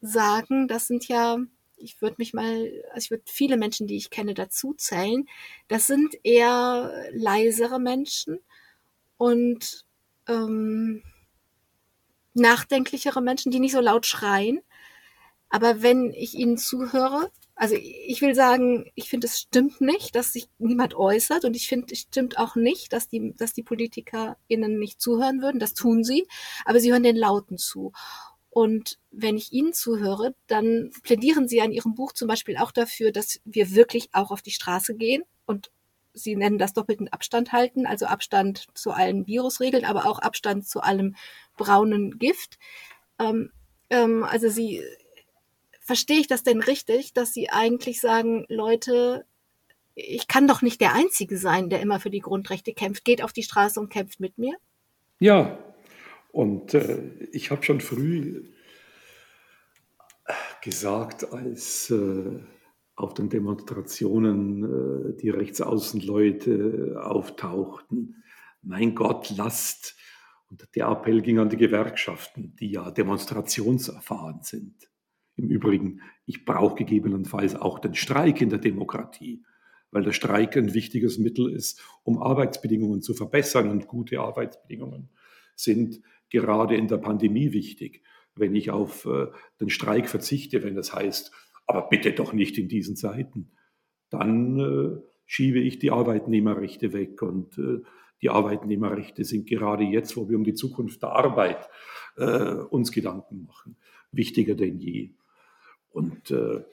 sagen, das sind ja ich würde mich mal, also ich würde viele Menschen, die ich kenne, dazu zählen. Das sind eher leisere Menschen und ähm, nachdenklichere Menschen, die nicht so laut schreien. Aber wenn ich ihnen zuhöre, also ich will sagen, ich finde, es stimmt nicht, dass sich niemand äußert und ich finde, es stimmt auch nicht, dass die, dass die PolitikerInnen nicht zuhören würden. Das tun sie, aber sie hören den Lauten zu. Und wenn ich Ihnen zuhöre, dann plädieren Sie an Ihrem Buch zum Beispiel auch dafür, dass wir wirklich auch auf die Straße gehen und Sie nennen das doppelten Abstand halten, also Abstand zu allen Virusregeln, aber auch Abstand zu allem braunen Gift. Ähm, ähm, also Sie, verstehe ich das denn richtig, dass Sie eigentlich sagen, Leute, ich kann doch nicht der Einzige sein, der immer für die Grundrechte kämpft. Geht auf die Straße und kämpft mit mir? Ja, und äh, ich habe schon früh gesagt, als äh, auf den Demonstrationen äh, die Rechtsaußenleute äh, auftauchten, mein Gott, lasst. Und der Appell ging an die Gewerkschaften, die ja demonstrationserfahren sind. Im Übrigen, ich brauche gegebenenfalls auch den Streik in der Demokratie, weil der Streik ein wichtiges Mittel ist, um Arbeitsbedingungen zu verbessern. Und gute Arbeitsbedingungen sind gerade in der Pandemie wichtig. Wenn ich auf äh, den Streik verzichte, wenn das heißt, aber bitte doch nicht in diesen Zeiten, dann äh, schiebe ich die Arbeitnehmerrechte weg. Und äh, die Arbeitnehmerrechte sind gerade jetzt, wo wir um die Zukunft der Arbeit äh, uns Gedanken machen, wichtiger denn je. Und äh,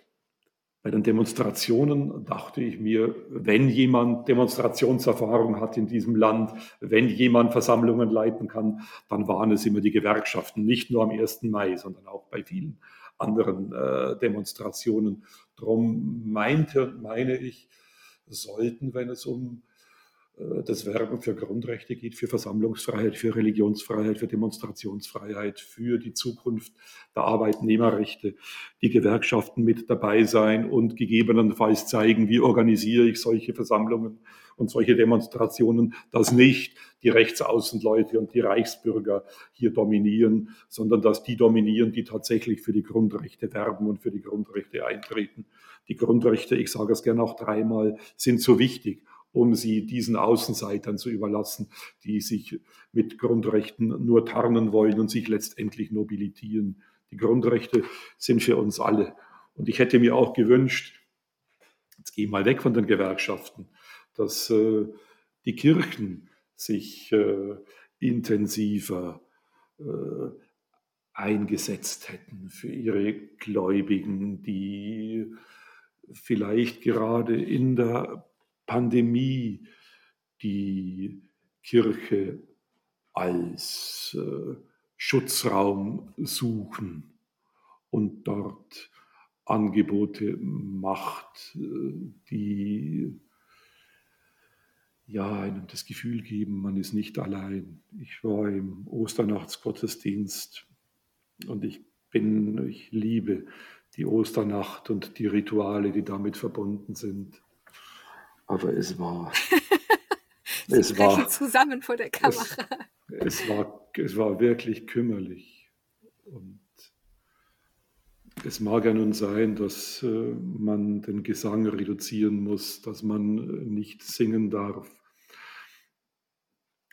bei den Demonstrationen dachte ich mir, wenn jemand Demonstrationserfahrung hat in diesem Land, wenn jemand Versammlungen leiten kann, dann waren es immer die Gewerkschaften, nicht nur am 1. Mai, sondern auch bei vielen anderen äh, Demonstrationen. Darum meinte, meine ich, sollten, wenn es um das Werben für Grundrechte geht, für Versammlungsfreiheit, für Religionsfreiheit, für Demonstrationsfreiheit, für die Zukunft der Arbeitnehmerrechte, die Gewerkschaften mit dabei sein und gegebenenfalls zeigen, wie organisiere ich solche Versammlungen und solche Demonstrationen, dass nicht die Rechtsaußenleute und die Reichsbürger hier dominieren, sondern dass die dominieren, die tatsächlich für die Grundrechte werben und für die Grundrechte eintreten. Die Grundrechte, ich sage es gerne auch dreimal, sind so wichtig um sie diesen Außenseitern zu überlassen, die sich mit Grundrechten nur tarnen wollen und sich letztendlich nobilitieren. Die Grundrechte sind für uns alle. Und ich hätte mir auch gewünscht, jetzt gehe ich mal weg von den Gewerkschaften, dass äh, die Kirchen sich äh, intensiver äh, eingesetzt hätten für ihre Gläubigen, die vielleicht gerade in der Pandemie die Kirche als äh, Schutzraum suchen und dort Angebote macht, äh, die ja, einem das Gefühl geben, man ist nicht allein. Ich war im Osternachtsgottesdienst und ich bin, ich liebe die Osternacht und die Rituale, die damit verbunden sind. Aber es war. [laughs] Sie es war zusammen vor der Kamera. Es, es, war, es war wirklich kümmerlich. Und es mag ja nun sein, dass äh, man den Gesang reduzieren muss, dass man äh, nicht singen darf.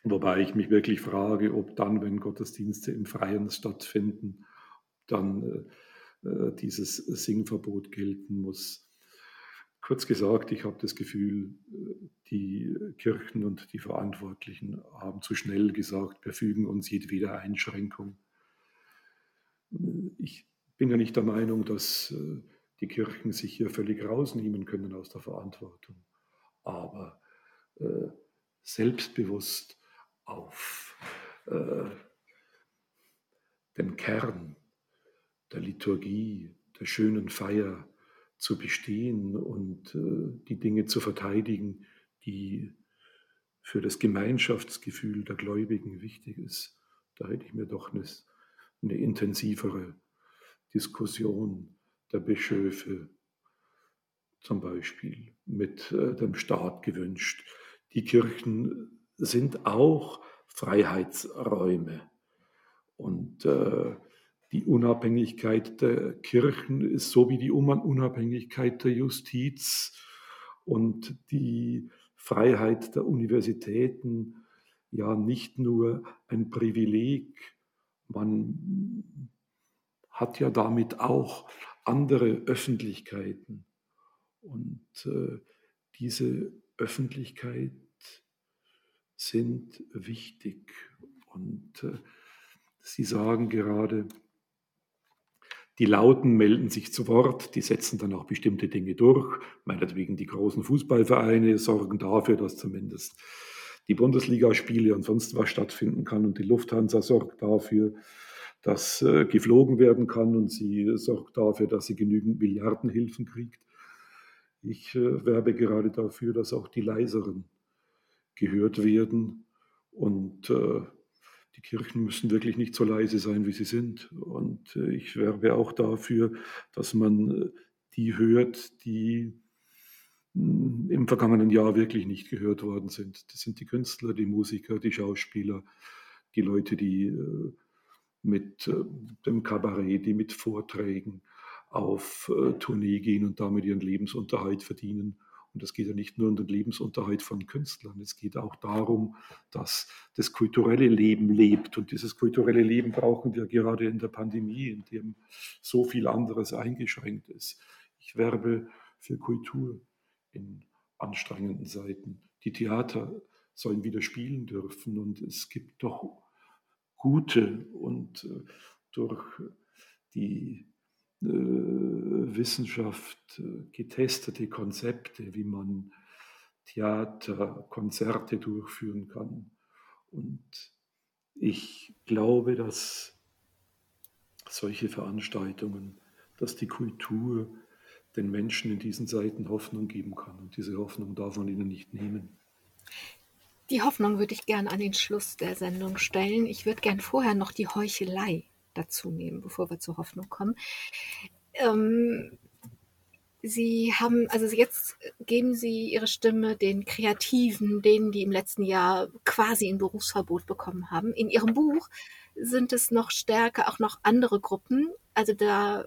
Wobei ich mich wirklich frage, ob dann, wenn Gottesdienste im Freien stattfinden, dann äh, äh dieses Singverbot gelten muss. Kurz gesagt, ich habe das Gefühl, die Kirchen und die Verantwortlichen haben zu schnell gesagt, wir fügen uns jedweder Einschränkung. Ich bin ja nicht der Meinung, dass äh, die Kirchen sich hier völlig rausnehmen können aus der Verantwortung, aber äh, selbstbewusst auf äh, den Kern der Liturgie, der schönen Feier, zu bestehen und äh, die Dinge zu verteidigen, die für das Gemeinschaftsgefühl der Gläubigen wichtig ist. Da hätte ich mir doch eine, eine intensivere Diskussion der Bischöfe zum Beispiel mit äh, dem Staat gewünscht. Die Kirchen sind auch Freiheitsräume und äh, die Unabhängigkeit der Kirchen ist so wie die Unabhängigkeit der Justiz und die Freiheit der Universitäten ja nicht nur ein Privileg, man hat ja damit auch andere Öffentlichkeiten. Und äh, diese Öffentlichkeit sind wichtig. Und äh, Sie sagen gerade, die Lauten melden sich zu Wort, die setzen dann auch bestimmte Dinge durch. Meinetwegen die großen Fußballvereine sorgen dafür, dass zumindest die Bundesligaspiele und sonst was stattfinden kann. Und die Lufthansa sorgt dafür, dass äh, geflogen werden kann und sie sorgt dafür, dass sie genügend Milliardenhilfen kriegt. Ich äh, werbe gerade dafür, dass auch die leiseren gehört werden und äh, die Kirchen müssen wirklich nicht so leise sein, wie sie sind. Und äh, ich werbe auch dafür, dass man äh, die hört, die hm, im vergangenen Jahr wirklich nicht gehört worden sind. Das sind die Künstler, die Musiker, die Schauspieler, die Leute, die äh, mit dem Kabarett, die mit Vorträgen auf Tournee gehen und damit ihren Lebensunterhalt verdienen und es geht ja nicht nur um den Lebensunterhalt von Künstlern, es geht auch darum, dass das kulturelle Leben lebt. Und dieses kulturelle Leben brauchen wir gerade in der Pandemie, in dem so viel anderes eingeschränkt ist. Ich werbe für Kultur in anstrengenden Zeiten. Die Theater sollen wieder spielen dürfen und es gibt doch gute und äh, durch die Wissenschaft äh, getestete Konzepte, wie man Theater, Konzerte durchführen kann. Und ich glaube, dass solche Veranstaltungen, dass die Kultur den Menschen in diesen Zeiten Hoffnung geben kann. Und diese Hoffnung darf man ihnen nicht nehmen. Die Hoffnung würde ich gern an den Schluss der Sendung stellen. Ich würde gern vorher noch die Heuchelei dazu nehmen, bevor wir zur Hoffnung kommen. Ähm, Sie haben, also jetzt geben Sie Ihre Stimme den Kreativen, denen, die im letzten Jahr quasi ein Berufsverbot bekommen haben. In Ihrem Buch sind es noch stärker auch noch andere Gruppen. Also da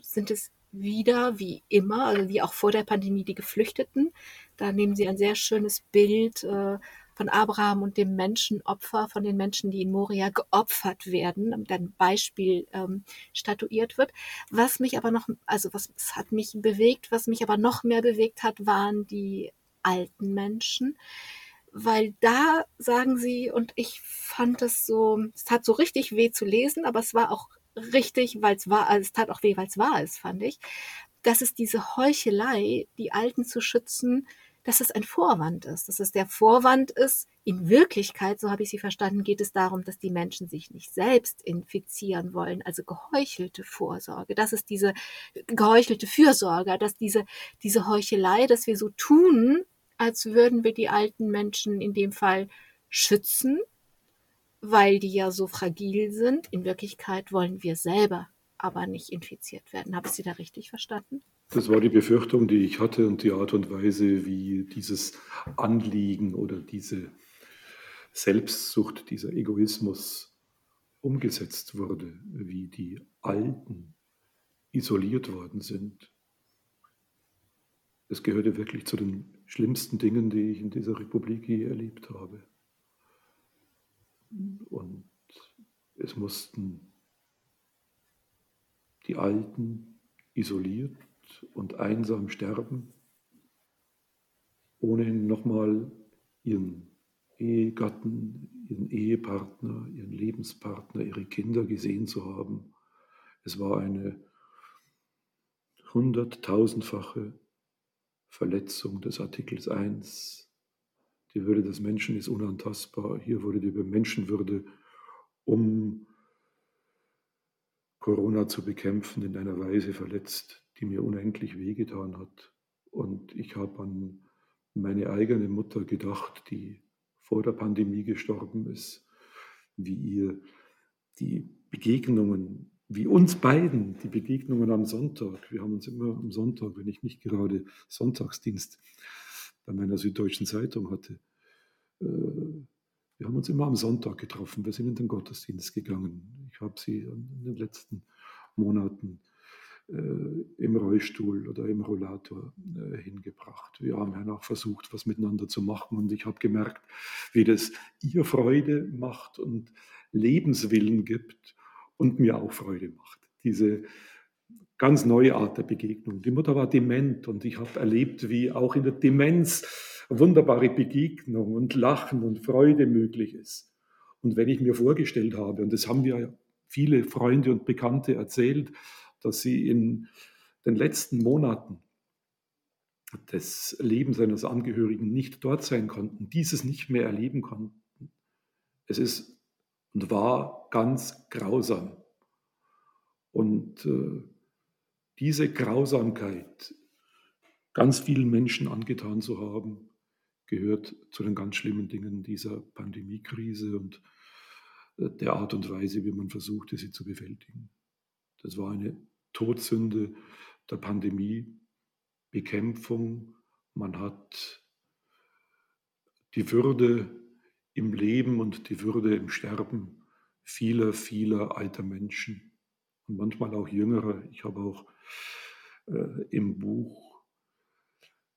sind es wieder, wie immer, also wie auch vor der Pandemie, die Geflüchteten. Da nehmen Sie ein sehr schönes Bild äh, von Abraham und dem Menschenopfer, von den Menschen, die in Moria geopfert werden, damit ein Beispiel ähm, statuiert wird. Was mich aber noch, also was hat mich bewegt, was mich aber noch mehr bewegt hat, waren die alten Menschen. Weil da sagen sie, und ich fand es so, es tat so richtig weh zu lesen, aber es war auch richtig, weil es war, also es tat auch weh, weil es wahr ist, fand ich, dass es diese Heuchelei, die Alten zu schützen, dass es ein Vorwand ist, dass es der Vorwand ist. In Wirklichkeit, so habe ich sie verstanden, geht es darum, dass die Menschen sich nicht selbst infizieren wollen, also geheuchelte Vorsorge. Das ist diese geheuchelte Fürsorge, dass diese, diese Heuchelei, dass wir so tun, als würden wir die alten Menschen in dem Fall schützen, weil die ja so fragil sind. In Wirklichkeit wollen wir selber aber nicht infiziert werden. Habe ich Sie da richtig verstanden? Das war die Befürchtung, die ich hatte und die Art und Weise, wie dieses Anliegen oder diese Selbstsucht, dieser Egoismus umgesetzt wurde, wie die Alten isoliert worden sind. Es gehörte wirklich zu den schlimmsten Dingen, die ich in dieser Republik je erlebt habe. Und es mussten die Alten isoliert und einsam sterben, ohne nochmal ihren Ehegatten, ihren Ehepartner, ihren Lebenspartner, ihre Kinder gesehen zu haben. Es war eine hunderttausendfache Verletzung des Artikels 1. Die Würde des Menschen ist unantastbar. Hier wurde die Menschenwürde um Corona zu bekämpfen, in einer Weise verletzt, die mir unendlich wehgetan hat. Und ich habe an meine eigene Mutter gedacht, die vor der Pandemie gestorben ist, wie ihr die Begegnungen, wie uns beiden die Begegnungen am Sonntag, wir haben uns immer am Sonntag, wenn ich nicht gerade Sonntagsdienst bei meiner Süddeutschen Zeitung hatte, äh, Wir haben uns immer am Sonntag getroffen. Wir sind in den Gottesdienst gegangen. Ich habe sie in den letzten Monaten im Rollstuhl oder im Rollator äh, hingebracht. Wir haben ja auch versucht, was miteinander zu machen und ich habe gemerkt, wie das ihr Freude macht und Lebenswillen gibt und mir auch Freude macht. Diese ganz neue Art der Begegnung. Die Mutter war dement und ich habe erlebt, wie auch in der Demenz wunderbare Begegnung und Lachen und Freude möglich ist. Und wenn ich mir vorgestellt habe, und das haben wir viele Freunde und Bekannte erzählt, dass sie in den letzten Monaten des Lebens eines Angehörigen nicht dort sein konnten, dieses nicht mehr erleben konnten. Es ist und war ganz grausam. Und äh, diese Grausamkeit ganz vielen Menschen angetan zu haben, gehört zu den ganz schlimmen Dingen dieser Pandemiekrise und äh, der Art und Weise, wie man versuchte, sie zu bewältigen. Das war eine Todsünde der Pandemiebekämpfung. Man hat die Würde im Leben und die Würde im Sterben vieler, vieler alter Menschen und manchmal auch jüngerer. Ich habe auch äh, im Buch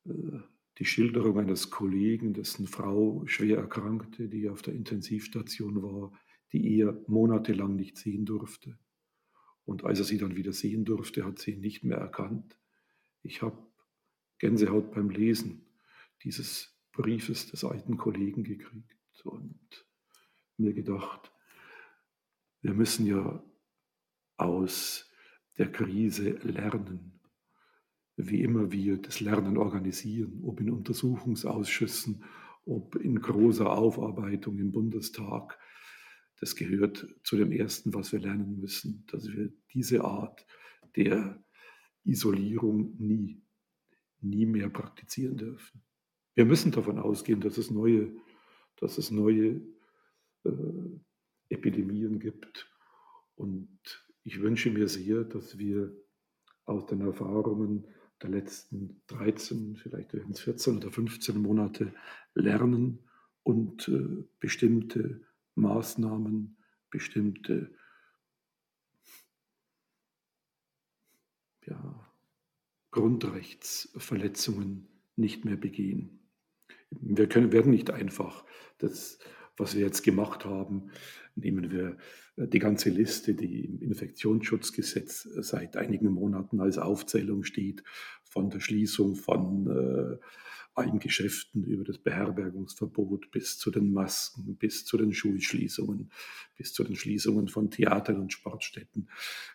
äh, die Schilderung eines Kollegen, dessen Frau schwer erkrankte, die auf der Intensivstation war, die er monatelang nicht sehen durfte. Und als er sie dann wieder sehen durfte, hat sie ihn nicht mehr erkannt. Ich habe Gänsehaut beim Lesen dieses Briefes des alten Kollegen gekriegt und mir gedacht, wir müssen ja aus der Krise lernen, wie immer wir das Lernen organisieren, ob in Untersuchungsausschüssen, ob in großer Aufarbeitung im Bundestag, das gehört zu dem Ersten, was wir lernen müssen, dass wir diese Art der Isolierung nie, nie mehr praktizieren dürfen. Wir müssen davon ausgehen, dass es neue, dass es neue äh, Epidemien gibt. Und ich wünsche mir sehr, dass wir aus den Erfahrungen der letzten 13, vielleicht 14 oder 15 Monate lernen und äh, bestimmte Maßnahmen, bestimmte ja, Grundrechtsverletzungen nicht mehr begehen. Wir können, werden nicht einfach das, was wir jetzt gemacht haben, nehmen wir die ganze Liste, die im Infektionsschutzgesetz seit einigen Monaten als Aufzählung steht, von der Schließung von äh, allen Geschäften über das Beherbergungsverbot bis zu den Masken, bis zu den Schulschließungen, bis zu den Schließungen von Theatern und Sportstätten.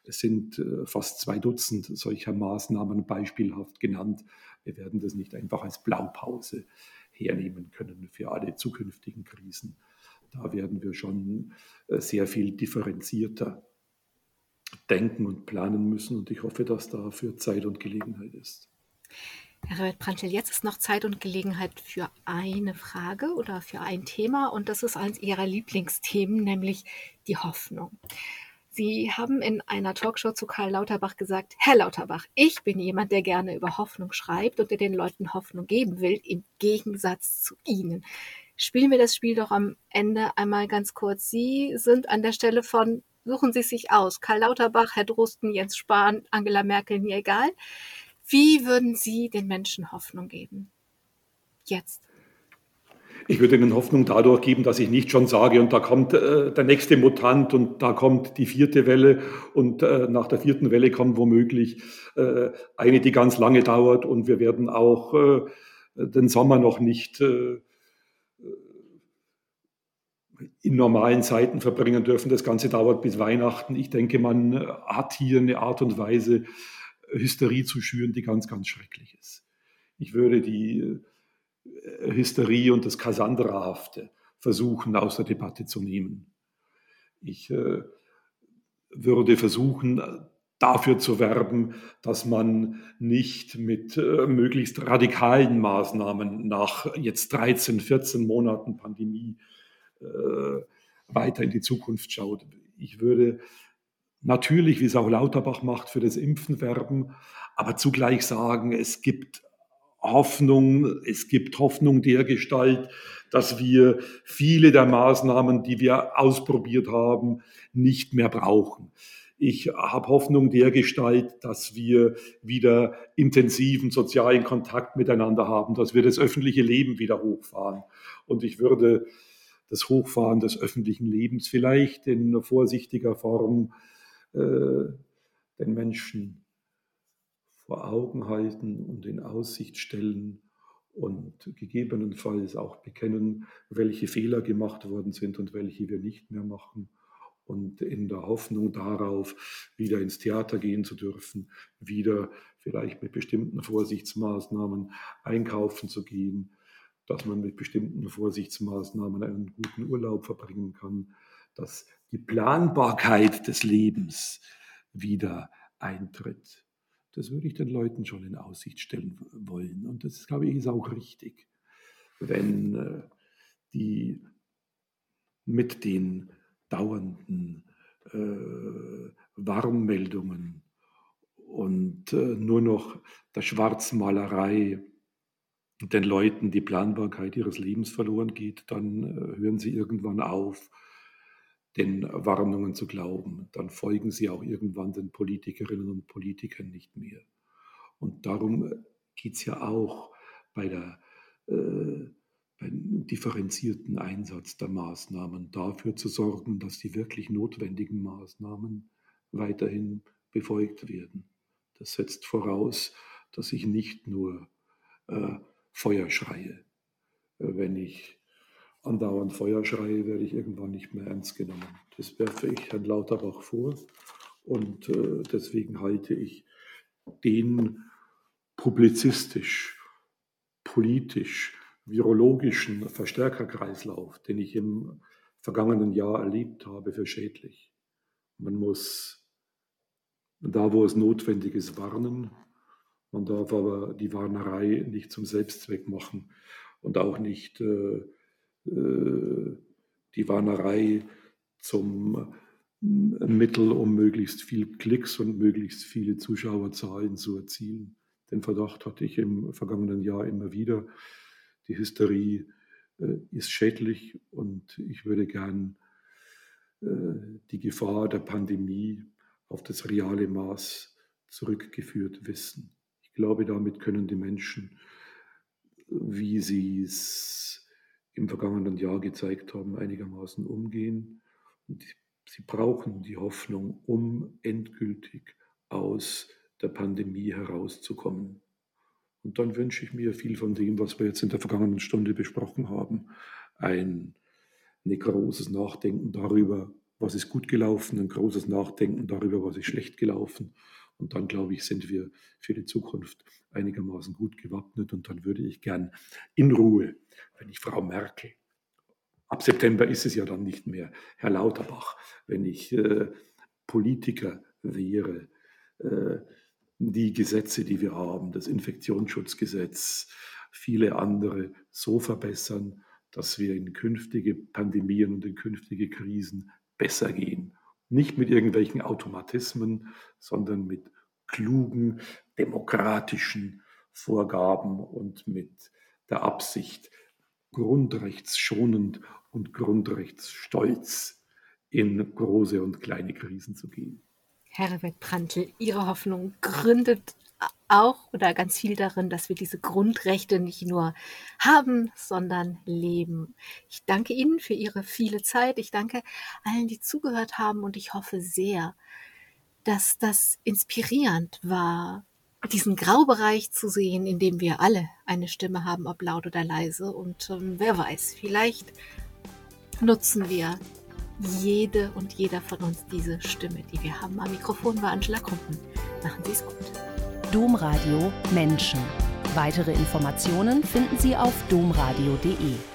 Es sind äh, fast zwei Dutzend solcher Maßnahmen beispielhaft genannt. Wir werden das nicht einfach als Blaupause hernehmen können für alle zukünftigen Krisen. Da werden wir schon äh, sehr viel differenzierter denken und planen müssen. Und ich hoffe, dass dafür Zeit und Gelegenheit ist. Herr Rebert Prantl, jetzt ist noch Zeit und Gelegenheit für eine Frage oder für ein Thema und das ist eines Ihrer Lieblingsthemen, nämlich die Hoffnung. Sie haben in einer Talkshow zu Karl Lauterbach gesagt, Herr Lauterbach, ich bin jemand, der gerne über Hoffnung schreibt und der den Leuten Hoffnung geben will, im Gegensatz zu Ihnen. Spielen wir das Spiel doch am Ende einmal ganz kurz. Sie sind an der Stelle von, suchen Sie sich aus, Karl Lauterbach, Herr Drosten, Jens Spahn, Angela Merkel, mir egal. Wie würden Sie den Menschen Hoffnung geben? Jetzt. Ich würde ihnen Hoffnung dadurch geben, dass ich nicht schon sage, und da kommt äh, der nächste Mutant und da kommt die vierte Welle und äh, nach der vierten Welle kommt womöglich äh, eine, die ganz lange dauert und wir werden auch äh, den Sommer noch nicht äh, in normalen Zeiten verbringen dürfen. Das Ganze dauert bis Weihnachten. Ich denke, man hat hier eine Art und Weise, Hysterie zu schüren, die ganz, ganz schrecklich ist. Ich würde die äh, Hysterie und das Kassandrahafte versuchen aus der Debatte zu nehmen. Ich äh, würde versuchen, dafür zu werben, dass man nicht mit äh, möglichst radikalen Maßnahmen nach jetzt 13, 14 Monaten Pandemie äh, weiter in die Zukunft schaut. Ich würde natürlich, wie es auch Lauterbach macht, für das Impfen werben, aber zugleich sagen, es gibt Hoffnung, es gibt Hoffnung der Gestalt, dass wir viele der Maßnahmen, die wir ausprobiert haben, nicht mehr brauchen. Ich habe Hoffnung der Gestalt, dass wir wieder intensiven sozialen Kontakt miteinander haben, dass wir das öffentliche Leben wieder hochfahren. Und ich würde das Hochfahren des öffentlichen Lebens vielleicht in vorsichtiger Form den Menschen vor Augen halten und in Aussicht stellen und gegebenenfalls auch bekennen, welche Fehler gemacht worden sind und welche wir nicht mehr machen. Und in der Hoffnung darauf, wieder ins Theater gehen zu dürfen, wieder vielleicht mit bestimmten Vorsichtsmaßnahmen einkaufen zu gehen, dass man mit bestimmten Vorsichtsmaßnahmen einen guten Urlaub verbringen kann, dass die Planbarkeit des Lebens wieder eintritt. Das würde ich den Leuten schon in Aussicht stellen wollen. Und das, glaube ich, ist auch richtig, wenn äh, die mit den dauernden äh, Warnmeldungen und äh, nur noch der Schwarzmalerei den Leuten die Planbarkeit ihres Lebens verloren geht, dann äh, hören sie irgendwann auf, den Warnungen zu glauben. Dann folgen sie auch irgendwann den Politikerinnen und Politikern nicht mehr. Und darum geht es ja auch bei der, äh, beim differenzierten Einsatz der Maßnahmen, dafür zu sorgen, dass die wirklich notwendigen Maßnahmen weiterhin befolgt werden. Das setzt voraus, dass ich nicht nur äh, Feuer schreie. Äh, wenn ich andauernd Feuer schreie, werde ich irgendwann nicht mehr ernst genommen. Das werfe ich Herrn Lauterbach vor und äh, deswegen halte ich den publizistisch, politisch, virologischen Verstärkerkreislauf, den ich im vergangenen Jahr erlebt habe, für schädlich. Man muss da, wo es notwendig ist, warnen. Man darf aber die Warnerei nicht zum Selbstzweck machen und auch nicht äh, die Warnerei zum äh, Mittel, um möglichst viel Klicks und möglichst viele Zuschauerzahlen zu erzielen. Den Verdacht hatte ich im vergangenen Jahr immer wieder. Die Hysterie äh, ist schädlich und ich würde gern die Gefahr der Pandemie auf das reale Maß zurückgeführt wissen. Ich glaube, damit können die Menschen, wie sie es im vergangenen Jahr gezeigt haben, einigermaßen umgehen. Und sie brauchen die Hoffnung, um endgültig aus der Pandemie herauszukommen. Und dann wünsche ich mir viel von dem, was wir jetzt in der vergangenen Stunde besprochen haben. Ein, ein großes Nachdenken darüber, was ist gut gelaufen, ein großes Nachdenken darüber, was ist schlecht gelaufen. Und dann, glaube ich, sind wir für die Zukunft einigermaßen gut gewappnet. Und dann würde ich gern in Ruhe wenn ich Frau Merkel, ab September ist es ja dann nicht mehr Herr Lauterbach, wenn ich äh, Politiker wäre, äh, die Gesetze, die wir haben, das Infektionsschutzgesetz, viele andere so verbessern, dass wir in künftige Pandemien und in künftige Krisen besser gehen. Nicht mit irgendwelchen Automatismen, sondern mit klugen, demokratischen Vorgaben und mit der Absicht, grundrechtsschonend und grundrechtsstolz in große und kleine Krisen zu gehen. Herbert Prantl, Ihre Hoffnung gründet auch oder ganz viel darin, dass wir diese Grundrechte nicht nur haben, sondern leben. Ich danke Ihnen für Ihre viele Zeit. Ich danke allen, die zugehört haben und ich hoffe sehr, dass das inspirierend war, diesen Graubereich zu sehen, in dem wir alle eine Stimme haben, ob laut oder leise. Und ähm, wer weiß, vielleicht nutzen wir jede und jeder von uns diese Stimme, die wir haben. Am Mikrofon war Angela Kumpen. Machen Sie es gut. Domradio Menschen. Weitere Informationen finden Sie auf domradio.de.